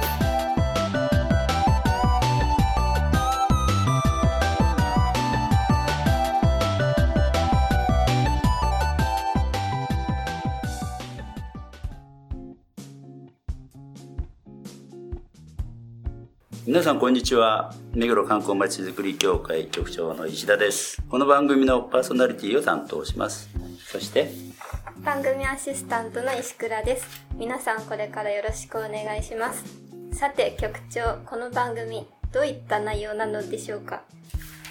す。皆さんこんにちは。目黒観光まちづくり協会局長の石田です。この番組のパーソナリティを担当します。そして番組アシスタントの石倉です。皆さんこれからよろしくお願いします。さて局長この番組どういった内容なのでしょうか？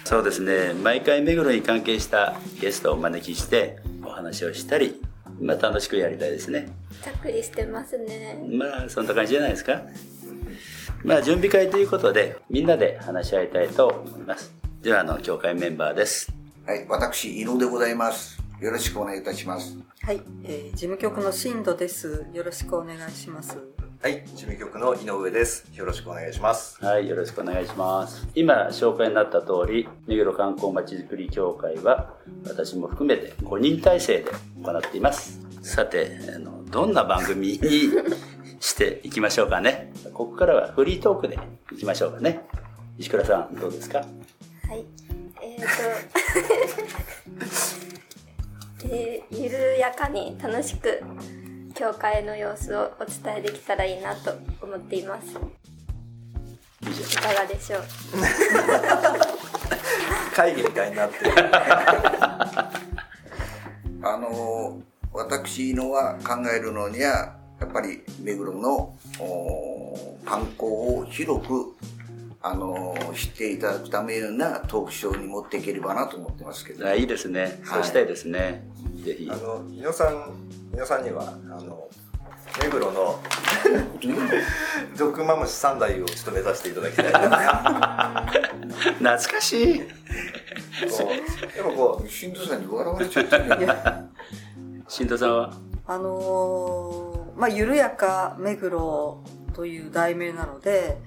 そうですね。毎回目黒に関係したゲストをお招きしてお話をしたりまあ楽しくやりたいですね。ざっくりしてますね。まあそんな感じじゃないですか？まあ準備会ということでみんなで話し合いたいと思いますではあの協会メンバーですはい、私、伊野でございます。よろしくお願いいたします。はい、えー事務局の新藤です。よろしくお願いします。はい、事務局の井上です。よろしくお願いします。はい、よろしくお願いします。今、紹介になった通り、目黒観光まちづくり協会は、私も含めて5人体制で行っています。さて、あのどんな番組にしていきましょうかね。ここからはフリートークでいきましょうかね。石倉さん、どうですか？はい えー、とえーゆるやかに楽しく教会の様子をお伝えできたらいいなと思っていますいかがでしょう？会議みたいになってる。あの、私のは考えるのには、やっぱり目黒のお観光を広く、あの、知っていただくためのようなトークショーに持っていければなと思ってますけど。ゃあいいですね。はいそうしたいですね。ぜひあ。の、井野さん、井野さんには、あの、目黒の毒マムシ三代をちょっと目指していただきたいな。懐かしい。こうでもこ新藤さんに笑われちゃってるよ新藤さんは？あのーまあ、緩やか目黒という題名なので、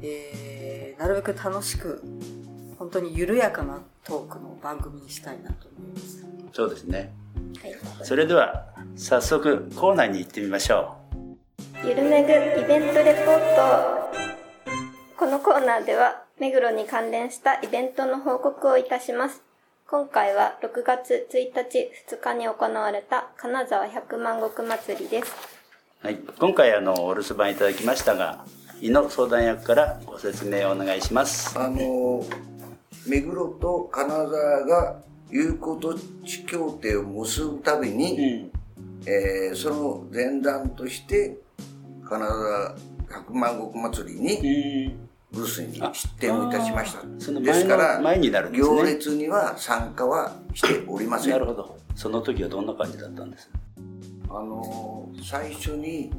えーなるべく楽しく、本当に緩やかなトークの番組にしたいなと思います。そうですね。はいそれでは、早速コーナーに行ってみましょう。ゆるめぐイベントレポートこのコーナーでは目黒に関連したイベントの報告をいたします今回は6月1日2日に行われた金沢百万石祭りですはい、今回あのお留守番いただきましたが井野相談役からご説明をお願いします。あの、目黒と金沢が友好土地協定を結ぶたびに、えーその前段として金沢百万石祭りにブースに出店をいたしました。ですから前になるね。行列には参加はしておりません。なるほど。その時はどんな感じだったんです？あのー最初に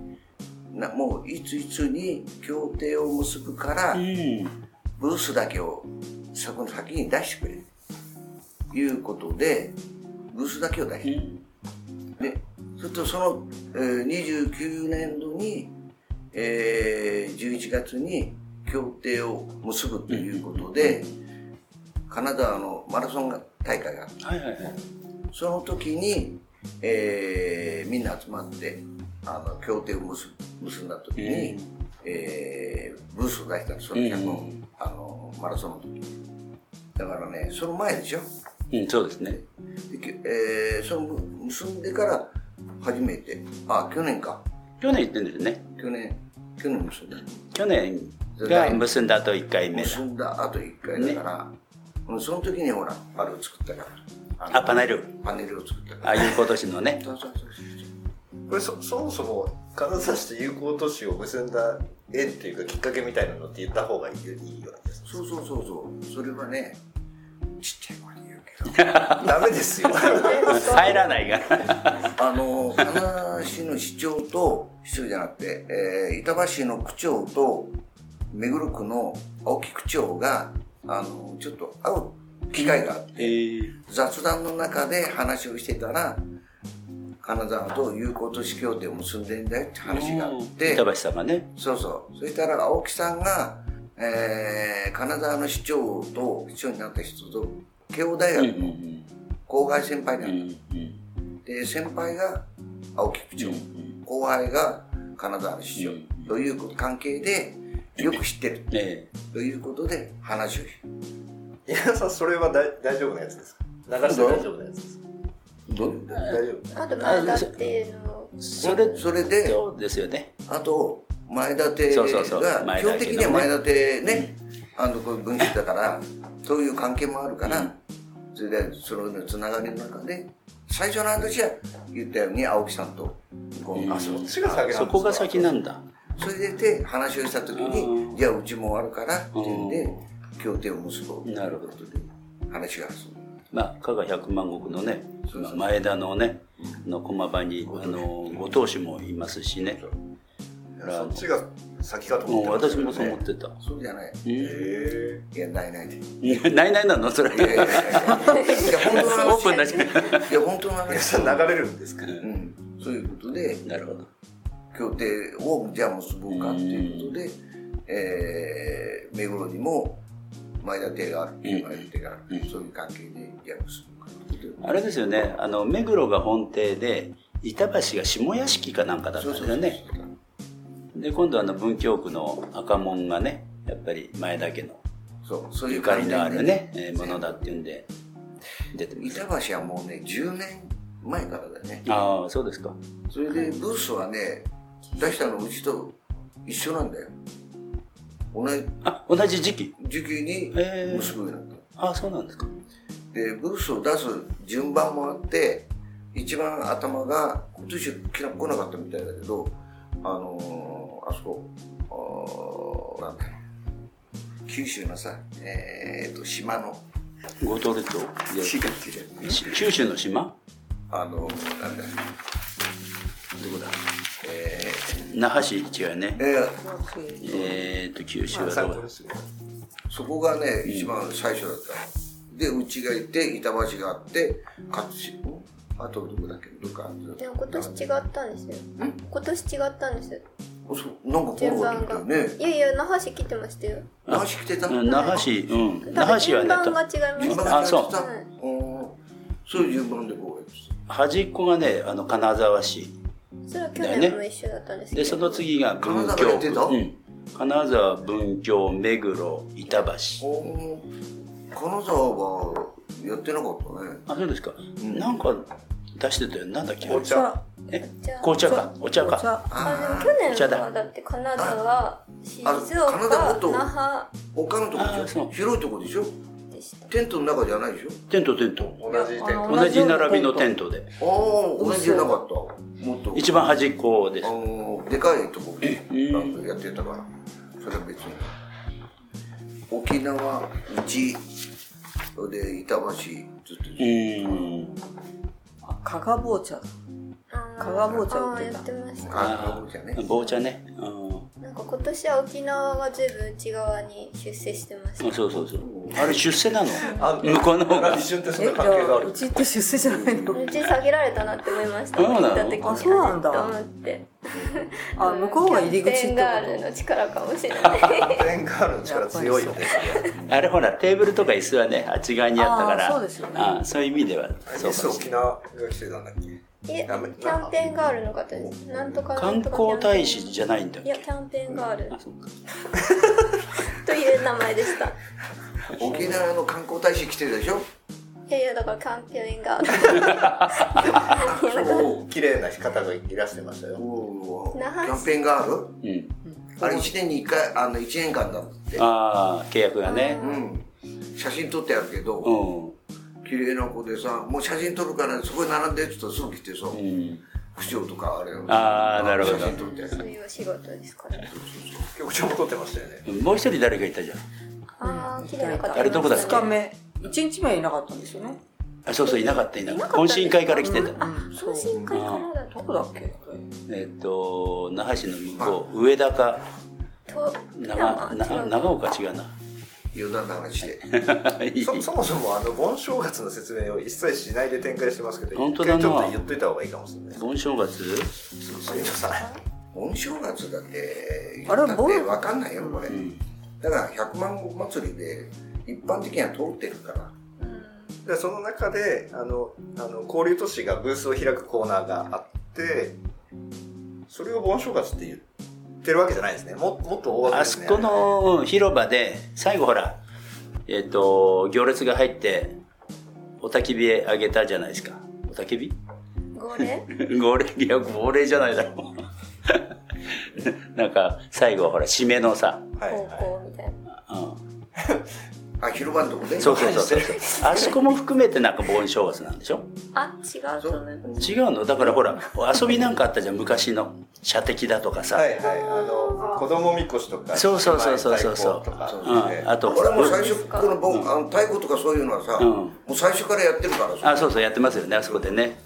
なもういついつに協定を結ぶから、ブースだけをそこの先に出してくれ。ということでブースだけを出して、でそれとその、えー29年度に、えー11月に協定を結ぶということで、金沢のマラソン大会があったはいはいはい。その時に、えーみんな集まってあの協定を結結んだ時に、えーブースを出したんですその100の,、あのマラソンの時だからねその前でしょ？うんそうですね。できえーその結んでから初めてあ去年か。去年行ってんですね。去年去年結んだ。去年が結んだ後1回目だ。結んだあと1回だから、うんその時にほらあれを作ったからあパネル。パネルを作ったかあらあいう今年のね。そうそうそうそう。これそ、そもそも、金沢市と友好都市を結んだ縁っていうかきっかけみたいなのって言った方がいいいいよ。そうそうそうそう。それはねちっちゃい声で言うけど。ダメですよ。入らないがあの金沢市の市長と市長じゃなくて、えー板橋市の区長と目黒区の青木区長があのちょっと会う機会があって、えー、雑談の中で話をしてたら金沢と友好都市協定を結んでんだよって話があって、板橋さんがね。そうそう。そしたら青木さんが、えー、金沢の市長と、市長になった人と、慶応大学のん後輩先輩なうんんだ。うんで、先輩が青木区長、うん後輩が金沢の市長、うんという関係で、よく知ってる。えということで、話をし稲田さんそれは大大丈夫なやつですか？流して大丈夫なやつですか？どう？大丈夫。あと前田っていうのそれそれで、そうですよね。あと、前田邸そうそうそう。が、基本的には前田邸ね、あの、こういう分子だから、そういう関係もあるから、うん。それで、そのつながりの中で、最初の話は言ったように、青木さんと、こううんあそっちが先なんそこが先なんだ。それで話をした時うに、ん。じゃあうちもあるからっていうんでう、協定を結ぼうというなるほどことで、話が進む。まあ、加賀百万石のね、前田のね、の駒場に、あの、ご当主もいますしね。いやそっちが先かともう思ってました私もそう思ねってた。そうじゃない。うへいや、ないないで。んないないなの？それ。いやいやいやいや、いや本当の話。オープンだし。いや、本当のえ話。流れるんですか？うん。そういうことで、なるほど。協定をじゃあ結ぼうかっていうことで、えー、目黒にも前田邸がある、うん前田邸がある、うんそういう関係でじゃあ結ぼうかっていうことであれですよね、あの、目黒が本邸で、板橋が下屋敷かなんかだったんですよね。で、今度あの文京区の赤門がね、やっぱり前田家のそう、そういうゆかりのあるね、関係でえーものだっていうんで、出て。板橋はもうね、10年前からだよね。ああ、そうですか。それでブースはね、出したのうちと一緒なんだよ。同じ。あ、同じ時期？時期にえー。結ぶようになった。ああ、そうなんですか。で、ブースを出す順番もあって、一番頭が、今年来な来なかったみたいだけど、あのーあそこ、あーなんだ九州のさ、えー、と、島の、五島列島？九州の島？どあの、なんだ、こだ？え那覇市違うよね。ー、。え。ーえーっと、九州はどこだ参考ですよ。そこがね、一番最初だった。の。で、うちがいて、板橋があって、勝市、あとどこだっけ、どっか。でも今年違ったんですよ。今年違ったんですあそう。なんかこ順番が。ね。いやいや那覇市来てましたよ。那覇市来てた？うん那覇市、うん。那覇市はね、順番が違いました。あそうそういう順番でこうやって。た端っこがね、あの、金沢市。それは去年も一緒だったんですけど。で、その次が文金沢うん。金沢、文京、目黒、板橋。金沢はやってなかったね。あ、そうですか。ん。なんか出してたよ。なんだっけ？紅茶。え？紅茶。か。お茶か。ああでも去お茶だ。年はだって金沢静岡那覇。他のとこでしょ？広いとこでしょ？テントの中じゃないでしょ？テント、テント。同じ店あの同じ並びのテントで。ああ、同じじゃなかった。もっと。一番端っこですあ。の、でかいとこかやってたから。それは別に。沖縄、うち、それで板橋、ずっと。うん。あ加賀棒茶だ加賀棒茶売ってた。ってました。ああ、じゃね。棒茶ね。うん。なんか今年は沖縄が随分内側に出世してました。そうそうそう。あれ出世なの？あ向こうの方が。一。瞬ってそんな関係がある。あうちって出世じゃないの？うち下げられたなって思いました。そうなの？あそうなんだ。あれと思ってあ向こうが入り口ってこキャンペーンガールのと力かもしれないペンガールの力強いよ。ねあれほら、テーブルとか椅子はね、あっち側にあったから。そうですよね。あーそういう意味では、そう。沖縄が来てたんだっけ？えキャンペーンガールの方ですなんとかな観んとか光大使じゃないんだっけ？いやキャンペーンガール。という名前でした。沖縄の観光大使来てるでしょ？いやいやだからキャンペーンガー。ル綺麗な方がいらしてましたよキャンペーンガールうん。あれ1年に1回、あの1年間だって。ああ、契約がね。うん。写真撮ってあるけど、うん。綺麗な子でさ、もう写真撮るからそこに並んでってすぐ来てさ、うん。区長とかあれあーなるほど写真撮って。そういうお仕事ですから局長も撮ってましたよね。もう一人誰かいたじゃん？ああ綺麗な方。あれどこだっけ？2日目。1日目いなかったんですよね。あ、そうそう、いなかった、いなかった。懇親会から来てた。懇親会からだとどこだっけ？えっと、那覇市の向こう、上田か、と長、な長岡違うな。余談な話で。そそもそもあの盆正月の説明を一切しないで展開してますけど本当だな。一回ちょっと言っといた方がいいかもしれない盆正月？すみません。盆正月だって、あれ言っわかんないよ、これ。だから、百万石祭りで、一般的には通ってるから。でその中であのあの交流都市がブースを開くコーナーがあってそれを盆正月って言ってるわけじゃないですね。ももっと大枠あですね。そこのうん広場で最後ほらえっ、と行列が入ってお焚き火あげたじゃないですか。お焚き火？号令？号令？いや号令じゃないだろ。う なんか最後ほら締めのさ、高はい。は校みたいな。うん、あ、広場のとこでそうそうそう。そうあそこも含めてなんか盆正月なんでしょ？あ、違う。違うの？だからほら遊びなんかあったじゃん昔の射的だとかさ、いはいはい。あの子供みこしとか。そうそうそうそうそう。そううん、あと俺も最初、この盆、あの太鼓とかそういうのはさ、うん。もう最初からやってるからさ。あそうそうやってますよねあそこでね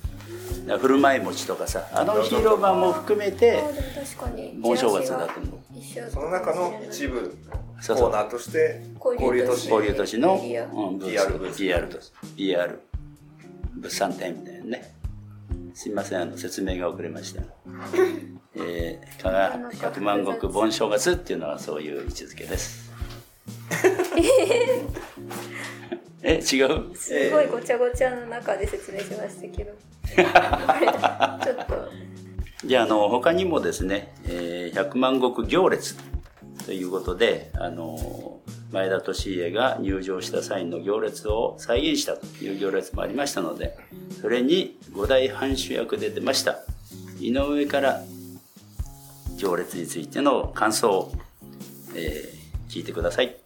だから振る舞い餅とかさあの広場も含めて。盆正月だと思う。一緒その中の一部コそうそう。ーナーとして交流都市。交流都市。の、PR ス。ブース。PR と PR 物産展みたいなね。すいませんあの説明が遅れました。えー、加賀百万石盆正月っていうのはそういう位置づけです。え違う？すごいごちゃごちゃの中で説明しましたけど。ちょっと。じゃああの他にもですね、えー、百万石行列ということであの前田利家が入場した際の行列を再現したという行列もありましたのでそれに五代藩主役で出ました井上から行列についての感想を、えー聞いてください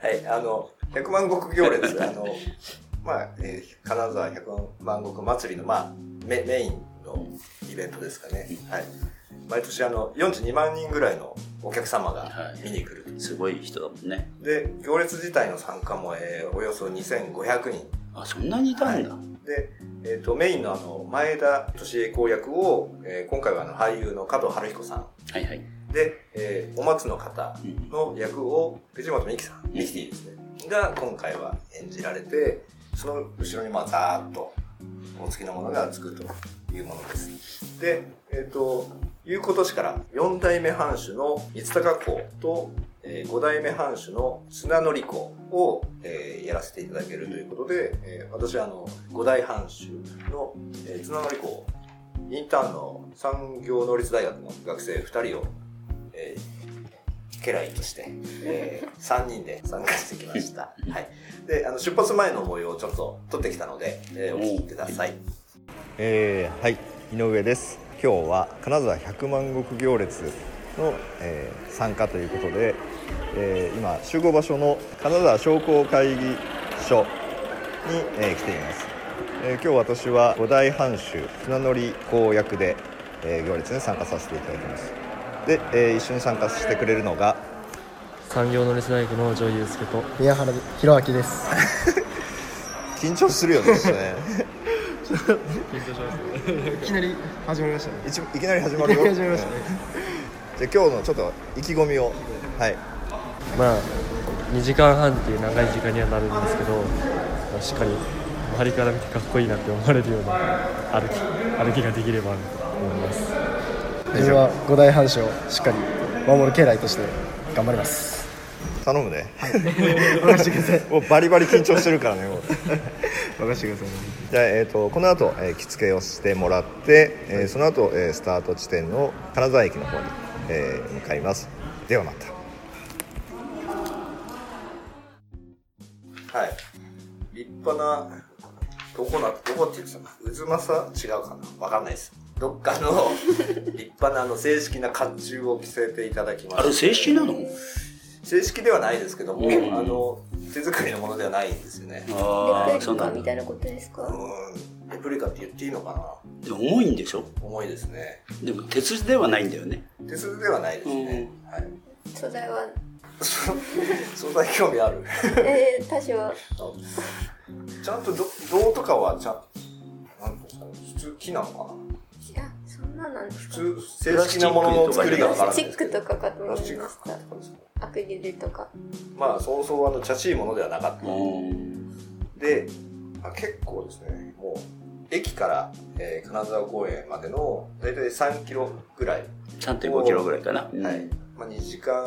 はい、あの、百万石行列、あの、まあ、えー金沢百万石祭りの、まあ、メメインのイベントですかね。はい。毎年、あの、42万人ぐらいのお客様が見に来ると。すごい人だもんねで、行列自体の参加も、えーおよそ2500人。あそんなにいたんだ、で、えっ、と、メインのあの、前田利恵公役を、えー今回はあの、俳優の加藤晴彦さん。はいはいで、えーお松の方の役を藤本美貴さん、ミキティですね、が今回は演じられて、その後ろにまあざーっとお付きのものがつくというものです。で、えっ、と、いう今年から4代目藩主の三鷹公と、え5代目藩主の綱則公を、えーやらせていただけるということで、えー私はあの5代藩主の、えー綱則公インターンの産業能率大学の学生2人を、えー、家来として、えー、3人で参加してきました。はい。で、あの、出発前の模様をちょっと撮ってきたので、えーお聞きください。えーはい井上です今日は金沢百万石行列の、えー参加ということで、えー今集合場所の金沢商工会議所に、えー来ています、えー今日私は五代藩主船乗り公役で、えー行列に参加させていただきますで、えー一緒に参加してくれるのが産業能率大学の城祐介と宮原弘明です。緊張するよねちょっとねいきなり始まりましたね。一いきなり始まるよ始まりましたね。じゃあ今日のちょっと意気込みをはいまあ2時間半っていう長い時間にはなるんですけど、まあ、しっかり周りから見てかっこいいなって思われるような歩き歩きができればな自分は五代藩主をしっかり守る家来として頑張ります。頼むね任せてください。もうバリバリ緊張してるからねもう任せてください。じゃあ、えー、とこの後、えー着付けをしてもらって、えーその後、えースタート地点の金沢駅の方に、えー向かいますではまたはい。立派な、どこな、どこって言ってたかな渦政違うかなわかんないです。どっかの 立派なあの正式な甲冑を着せていただきました。あれ正式なの？正式ではないですけども、うんあの、手作りのものではないんですよね。あレプリカみたいなことですか？うん。レプリカって言っていいのかな？でも重いんでしょ？重いですね。でも鉄ではないんだよね手数ではないですね。はい。素材は、素材興味あるえー、多少、ちゃんとど銅とかはちゃんなんですか？ね普通木なのかいや、そん何なんですか？普通、正式なものの作りがわからないチック。とかかとプ思いましたかですかアクリルとかまあ、そうそう、あの、茶しいものではなかった。うんで、あ結構ですね、もう、駅から、えー金沢公園までの、だいたい3キロぐらい。3.5キロぐらいかな。はい。まあ、2時間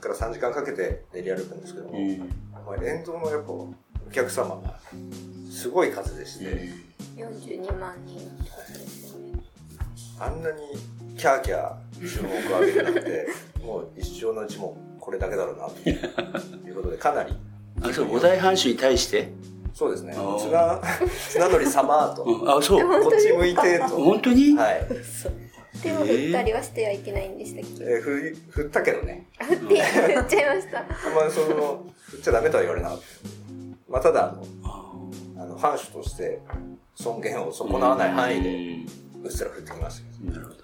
から3時間かけて練り歩くんですけども、うん。まあ、沿道のやっぱ、お客様が、すごい数でして、42万人あんなにキャーキャー注目を浴びるなんて、もう一生のうちもこれだけだろうな、ということで、かなり、あ、そう、五大藩主に対して？そうですね、綱、綱乗り様と、うん。あ、そう。こっち向いてと、本当に？はい。手を振ったりはしてはいけないんでしたっけ、えー、振ったけどね、振って振っちゃいました。あんまその、振っちゃダメとは言われなかった。まあ、ただ、あの、あの藩主として尊厳を損なわない範囲で、うっすら振ってきましたなるほど。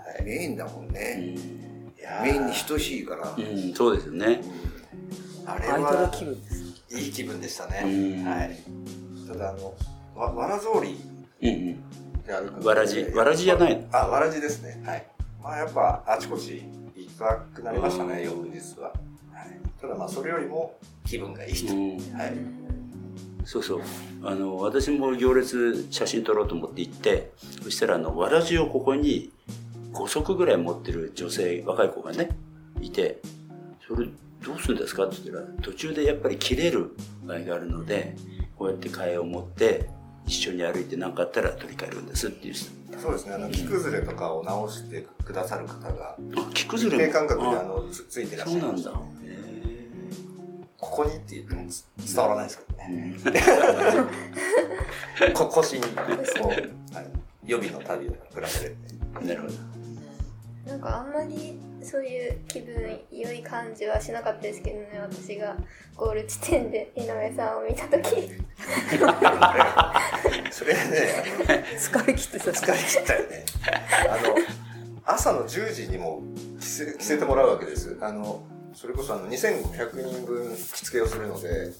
はい。メインだもんね。メインに等しいから。うん、そうですよね。あれアイドルは気分ですいい気分でしたうんね。はい。ただ、あの、わわらぞうりわらじわらじじゃないのあ、わらじですね。はい。まあ、やっぱ、あちこち行きたくなりましたね、翌日は。はい。ただ、まあ、それよりも気分がいいと。うんはい。そうそう。あの、私も行列写真撮ろうと思って行って、そしたらあの、わらじをここに5足ぐらい持ってる女性、若い子がね、いて、それどうするんですか？って言ったら、途中でやっぱり切れる場合があるので、こうやって替えを持って、一緒に歩いて何かあったら取り替えるんですっていう人。そうですね、あの、木崩れとかを直してくださる方が、あ、木崩一れも？定間隔でああのつついてらっそうなんだしゃいました。。ここにって言ってもつ伝わらないですけどね。こ腰に、こう、はい予備の旅を比べて。なるほど。なんかあんまりそういう気分良い感じはしなかったですけどね私がゴール地点で井上さんを見た時それね、疲れ切ってた疲れ切ったよね。あの、朝の10時にも着せ着せてもらうわけです。あの、それこそあの2500人分着付けをするので、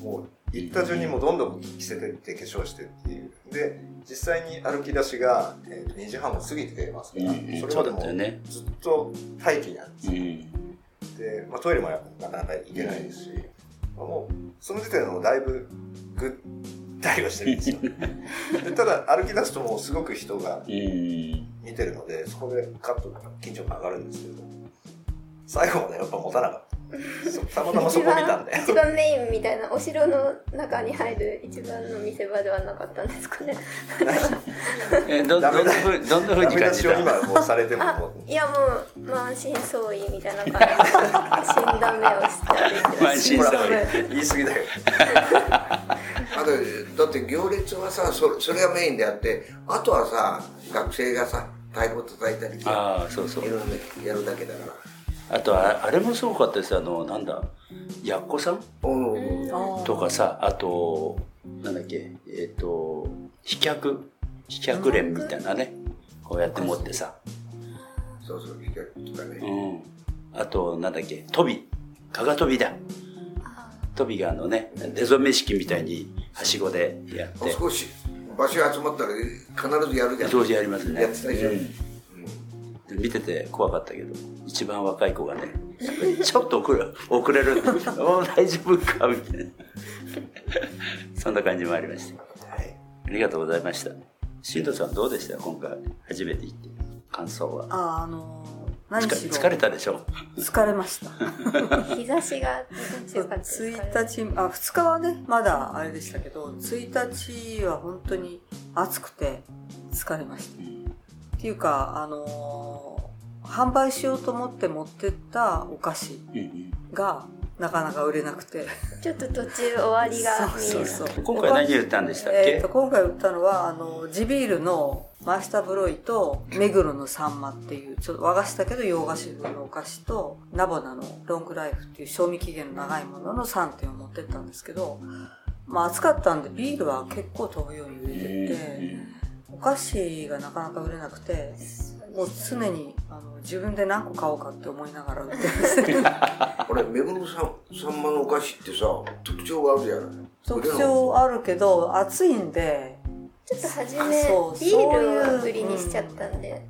もう行った順にもうどんどん着せてって化粧してっていう。で、実際に歩き出しが、えーと2時半を過ぎてますから、うんそれまでもずっと待機なんですよ。うん。で、まあ、トイレもなかなか行けないですし、まあもうその時点でもうだいぶぐったりはしてるんですよ。でただ歩き出すともうすごく人がうん。見てるので、そこでカッと緊張感上がるんですけど、最後までやっぱ持たなかった。たまたまそこ見たんで。一番メインみたいなお城の中に入る一番の見せ場ではなかったんですかねえ、ど、どんなふう、どんなふうに感じた？今もうされてもいやもう満身創痍みたいな感じで死んだ目をして満身創痍。言い過ぎだよ。あとだって行列はさそそれがメインであってあとはさ学生がさ太鼓叩いたりさああ、そうそうい。ろいろやるだけだからあとあ、あれもすごかったです。あの、なんだ、やっこさん？とかさ、あと、なんだっけ、えっ、と、飛脚、飛脚連みたいなね、こうやって持ってさ、そうそう光とかね。うん。あと、なんだっけ、飛び、かが飛びだ。飛びがあのね、出初め式みたいに、はしごでやって、少し場所集まったら必ずやるじゃん。同時やりますね。やってたでしょ、うん見てて怖かったけど、一番若い子がね、ちょっと遅れ遅れる。もう大丈夫かみたいな。そんな感じもありました。はい。ありがとうございました。新藤さんどうでした？今回初めて行って。感想は。ああの何しろ疲疲れたでしょ？疲れました日差しが強かったです1かね日あ2日はねまだあれでしたけど1日は本当に暑くて疲れましたっていうかあのー販売しようと思って持ってったお菓子がなかなか売れなくて。ちょっと途中終わりが見えそうるそうそう。今回何売ったんでしたっけ？えーと今回売ったのはあの地ビールのマスターブロイと目黒のサンマっていうちょっと和菓子だけど洋菓子風のお菓子とナボナのロングライフっていう賞味期限の長いものの3点を持ってったんですけどまあ暑かったんでビールは結構飛ぶように売れてて。お菓子がなかなか売れなくてもう常にあの自分で何個買おうかって思いながら売ってます。これ目黒さんさんまのお菓子ってさ特徴があるじゃない。特徴あるけど暑いんで。ちょっと初あめそうビールを売りにしちゃったんで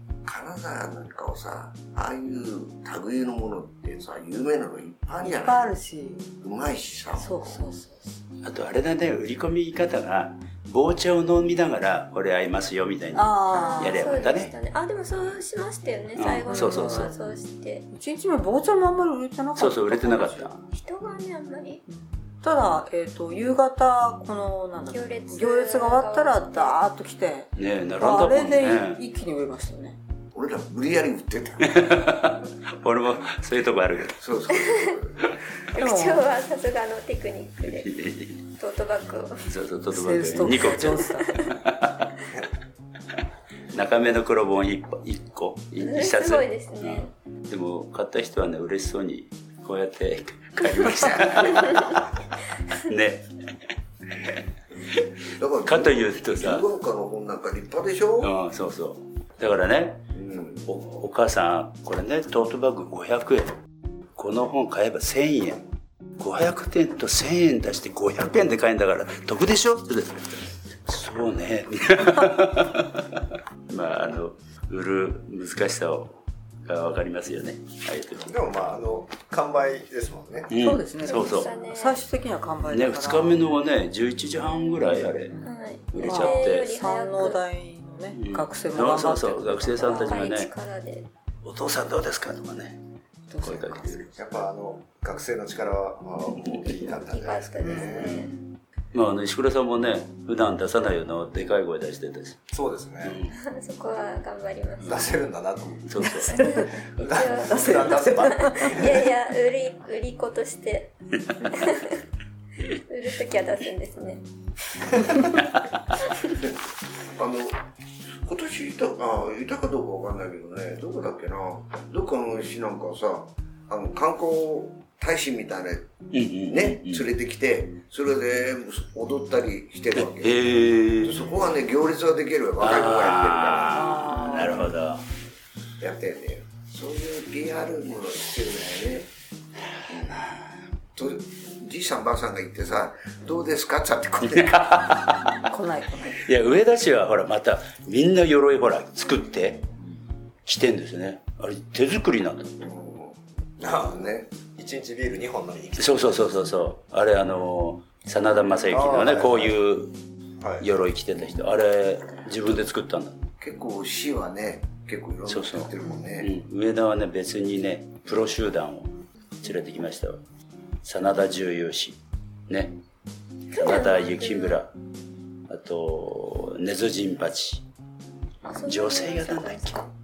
金沢なんかをさああいう類のものってさ有名なのいっぱいあるじゃい？っぱいあないるし。うまいしさ。そうそうそうあとあれだね売り込み方が棒茶を飲みながらこれ合いますよみたいなああやればよかったね。そうでね。あ、でもそうしましたよね、うん。最後のそうそうそう。そうして。1日目傍聴もあんまり売れてなかった？そうそう売れてなかった。人がね、あんまり。ただ、えっと夕方このなんだ行列行列が終わったらダーッと来てねえ並んだもんあれでね一気に売れましたよね俺ら無理やり売ってた。俺もそういうとこあるけど。そうそうでも局長はさすがのテクニックで、トートバッグを。そうそうトートバッグ2個ック上手だ中目の黒本1個。1個。1冊。すごいですね。でも買った人はね嬉しそうにこうやって 買いました。ね。だからかというとさ。文化の本なんか立派でしょ、うんそうそう。だからねうんおお母さんこれねトートバッグ500円。この本買えば1000円。500円と1000円出して500円で買えんだから得でしょ？ってそうね。まああの売る難しさをが分かりますよね。ああいう時。でもまああの完売ですもんね。ん。そうですね。そうそう。最終的には完売ねだから。2日目のはね11時半ぐらいあれはい。売れちゃって。予定より早山王く。ね、うん。学生も頑張って。そうそうそう。学生さんたちがね。力で。「お父さんどうですか?」とかね。声かけてる。やっぱあの学生の力はまあ大きかったんじゃないですかね。ね。まああの石倉さんもね普段出さないようなでかい声出してたし。そうですね。そこは頑張ります。出せるんだなと。思ってそう。そう出せる出せばい。やいや、売り、売り子として。売るときは出すんですね。あの今年いたあいたかどうかわかんないけどね。どこだっけな。どっかの市なんかはさあの観光大使みたいなね、うん連れてきてそれで踊ったりしてるわけ、へえそこはね行列ができるよ。若い子がやああなるほどってるからやってんだよ。そういう PR もしてるんだよね、うん、とじいさんばあさんが言ってさ「どうですか?」っつってこうね 来ない来ない。いや上田市はほらまたみんな鎧ほら作って着てんですね。あれ手作りなんだ。ああね。一日ビール2本飲みに来て。そうそうそうそうそう。あれあの真田正幸のねこういうはい。鎧着てた人。あれ自分で作ったんだ。結構市はね結構いろんなそうそう。作ってるもんね。うん、上田はね別にねプロ集団を連れてきましたよ真田重勇士ね。真田幸村あと根津陣八女性がなんだっ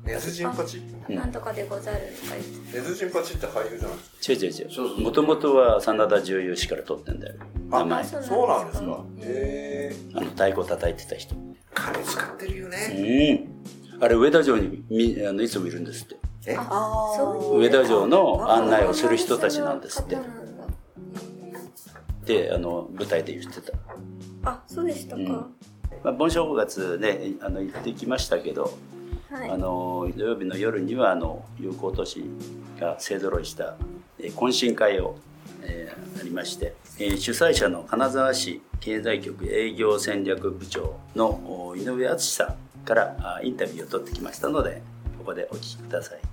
ネズジンパチ？うん。なんとかでござるとか言って。ネズジンパチって俳優じゃないですか。違う違う違う。そうそうもともとは真田重勇士から取ってんだよ名前。そうなんですか。へえあの太鼓叩いてた人。金使ってるようねん。あれ上田城にみあのいつもいるんですって。え？上田城の案内をする人たちなんですって。であの舞台で言ってたあ、そうでしたか。うんまあ、盆正月ねあの行ってきましたけど、はい。あの土曜日の夜にはあの友好都市が勢ぞろいした、えー懇親会を、えーありまして、えー主催者の金沢市経済局営業戦略部長のお井上敦さんからあインタビューを取ってきましたのでここでお聞きください。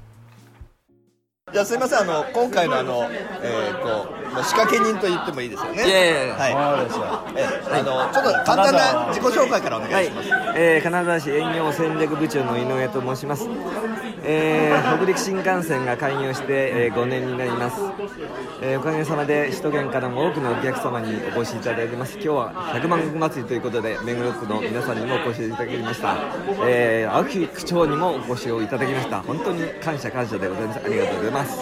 じゃあすいませんあの今回のあのえっ、とまあ仕掛け人と言ってもいいですよね。いやいやいやはい。そうですよえあのちょっと簡単な自己紹介からお願いします、えー金沢市営業戦略部長の井上と申します、えー北陸新幹線が開業して、えー5年になります、えーおかげさまで首都圏からも多くのお客様にお越しいただいてます。今日は百万石祭りということで目黒区の皆さんにもお越しいただきました、えー青木区長にもお越しをいただきました。本当に感謝感謝でございます。ありがとうございます。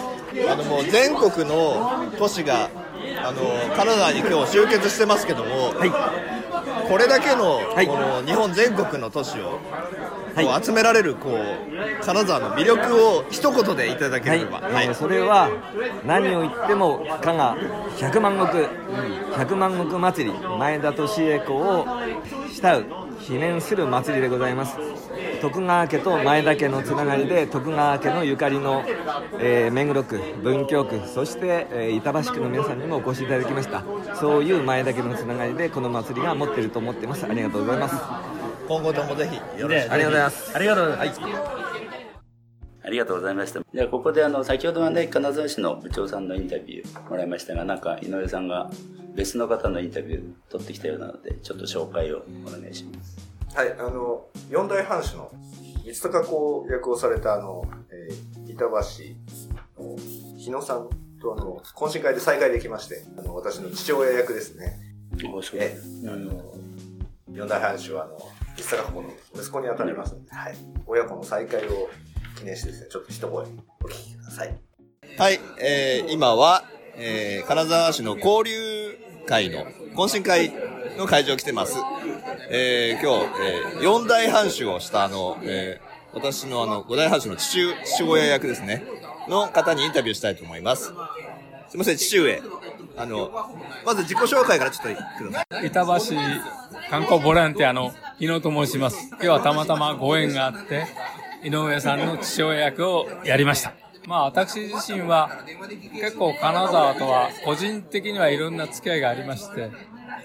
あのもう全国の都市があのカナダに今日集結してますけども、これだけの,、はい。この日本全国の都市を、はい。こう集められるこう金沢の魅力を一言でいただけはい、れば、えーそれは何を言っても加賀百万石百万石祭り前田利恵子を慕う記念する祭りでございます。徳川家と前田家のつながりで徳川家のゆかりの、えー目黒区文京区そして、えー板橋区の皆さんにもお越しいただきました。そういう前田家のつながりでこの祭りが持っていると思っています。ありがとうございます。今後ともぜひよろしく。ありがとうございます。ありがとうございます。ありがとうございました。では、ここであの、先ほどはね、金沢市の部長さんのインタビューもらいましたが、なんか井上さんが別の方のインタビュー取ってきたようなので、ちょっと紹介をお願いします。はい、あの、四大藩主の三鷹公役をされたあの、えー、板橋の日野さんとあの、懇親会で再会できまして、あの、私の父親役ですね。おそうえ、あの、四大藩主はあの、三鷹公の息子に当たりますので、はい。親子の再会を記念してですね、ちょっと一声お聞きください。はい、えー、今は、えー、金沢市の交流会の懇親会の会場来てます。えー、今日、えー、四大藩主をしたあの、えー、私のあの、五大藩主の父父親役ですね、の方にインタビューしたいと思います。すいません、父上。あの、まず自己紹介からちょっとください。板橋観光ボランティアの井野と申します。今日はたまたまご縁があって、井上さんの父親役をやりました。まあ私自身は結構金沢とは個人的にはいろんな付き合いがありまして、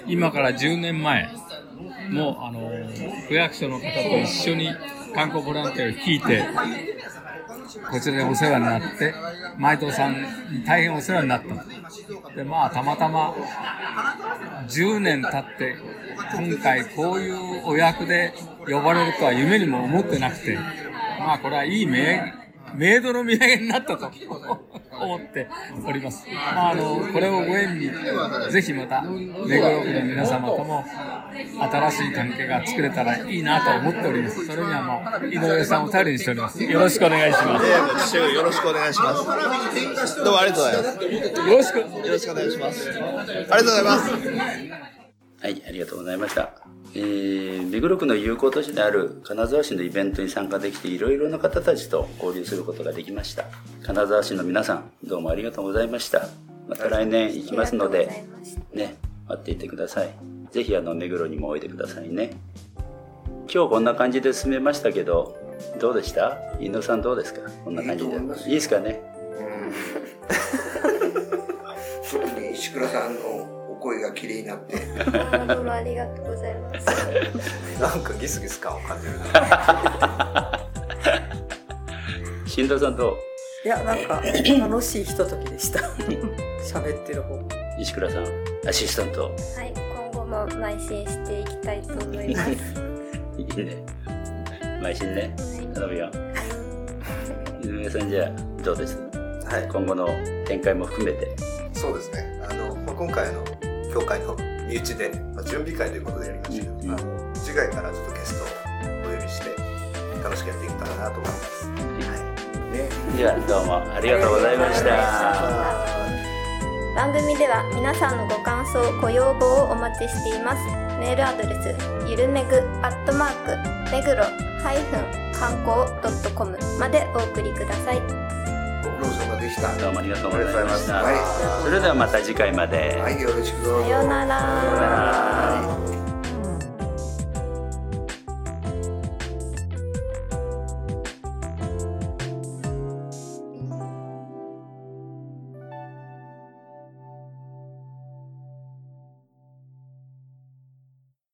今から10年前もうあの、区役所の方と一緒に観光ボランティアを聞いて、こちらでお世話になって、前藤さんに大変お世話になった。で、まあ、たまたま、10年経って、今回こういうお役で呼ばれるとは夢にも思ってなくて、まあ、これはいい名、メイドの土産になったと思っております。まあ、あの、これをご縁に、ぜひまた、目黒区の皆様とも、新しい関係が作れたらいいなと思っております。それにはもう、井上さんを頼りにしております。よろしくお願いします。よろしくお願いします。どうもありがとうございます。よろしく。よろしくお願いします。ありがとうございます。はい、ありがとうございました。えー、目黒区の友好都市である金沢市のイベントに参加できていろいろな方たちと交流することができました。金沢市の皆さん、どうもありがとうございました。また来年行きますので、ね、待っていてください。ぜひあの、目黒にもおいでくださいね。今日こんな感じで進めましたけど、どうでした？井野さんどうですか？こんな感じで。いいですかね？特に石倉さんのお声が綺麗になって、どうもありがとうございます。なんかギスギス感を感じるな。新藤さんといや、なんか、楽しいひとときでした。喋ってる方。石倉さん、アシスタント。はい、今後も邁進していきたいと思います。いいね。邁進ね。頼むよ。井上さんじゃあ、どうです？はい。今後の展開も含めて。そうですね。あの、まあ、今回あの、教会の身内で、まあ、準備会ということでやりましたけど、うんあの次回からちょっとゲストをお呼びして、楽しくやっていけたらなと思います。はい。では、どうもありがとうございました。番組では皆さんのご感想、ご要望をお待ちしています。メールアドレス、ゆるめぐアットマーク、めぐろハイフン観光ドットコムまでお送りください。した。どうもありがとうございました、はい、それではまた次回まで。はいよろしく。さようなら。